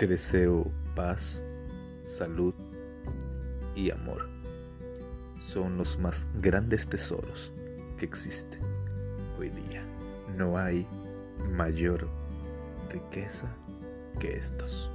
Te deseo paz, salud y amor. Son los más grandes tesoros que existen hoy día. No hay mayor riqueza que estos.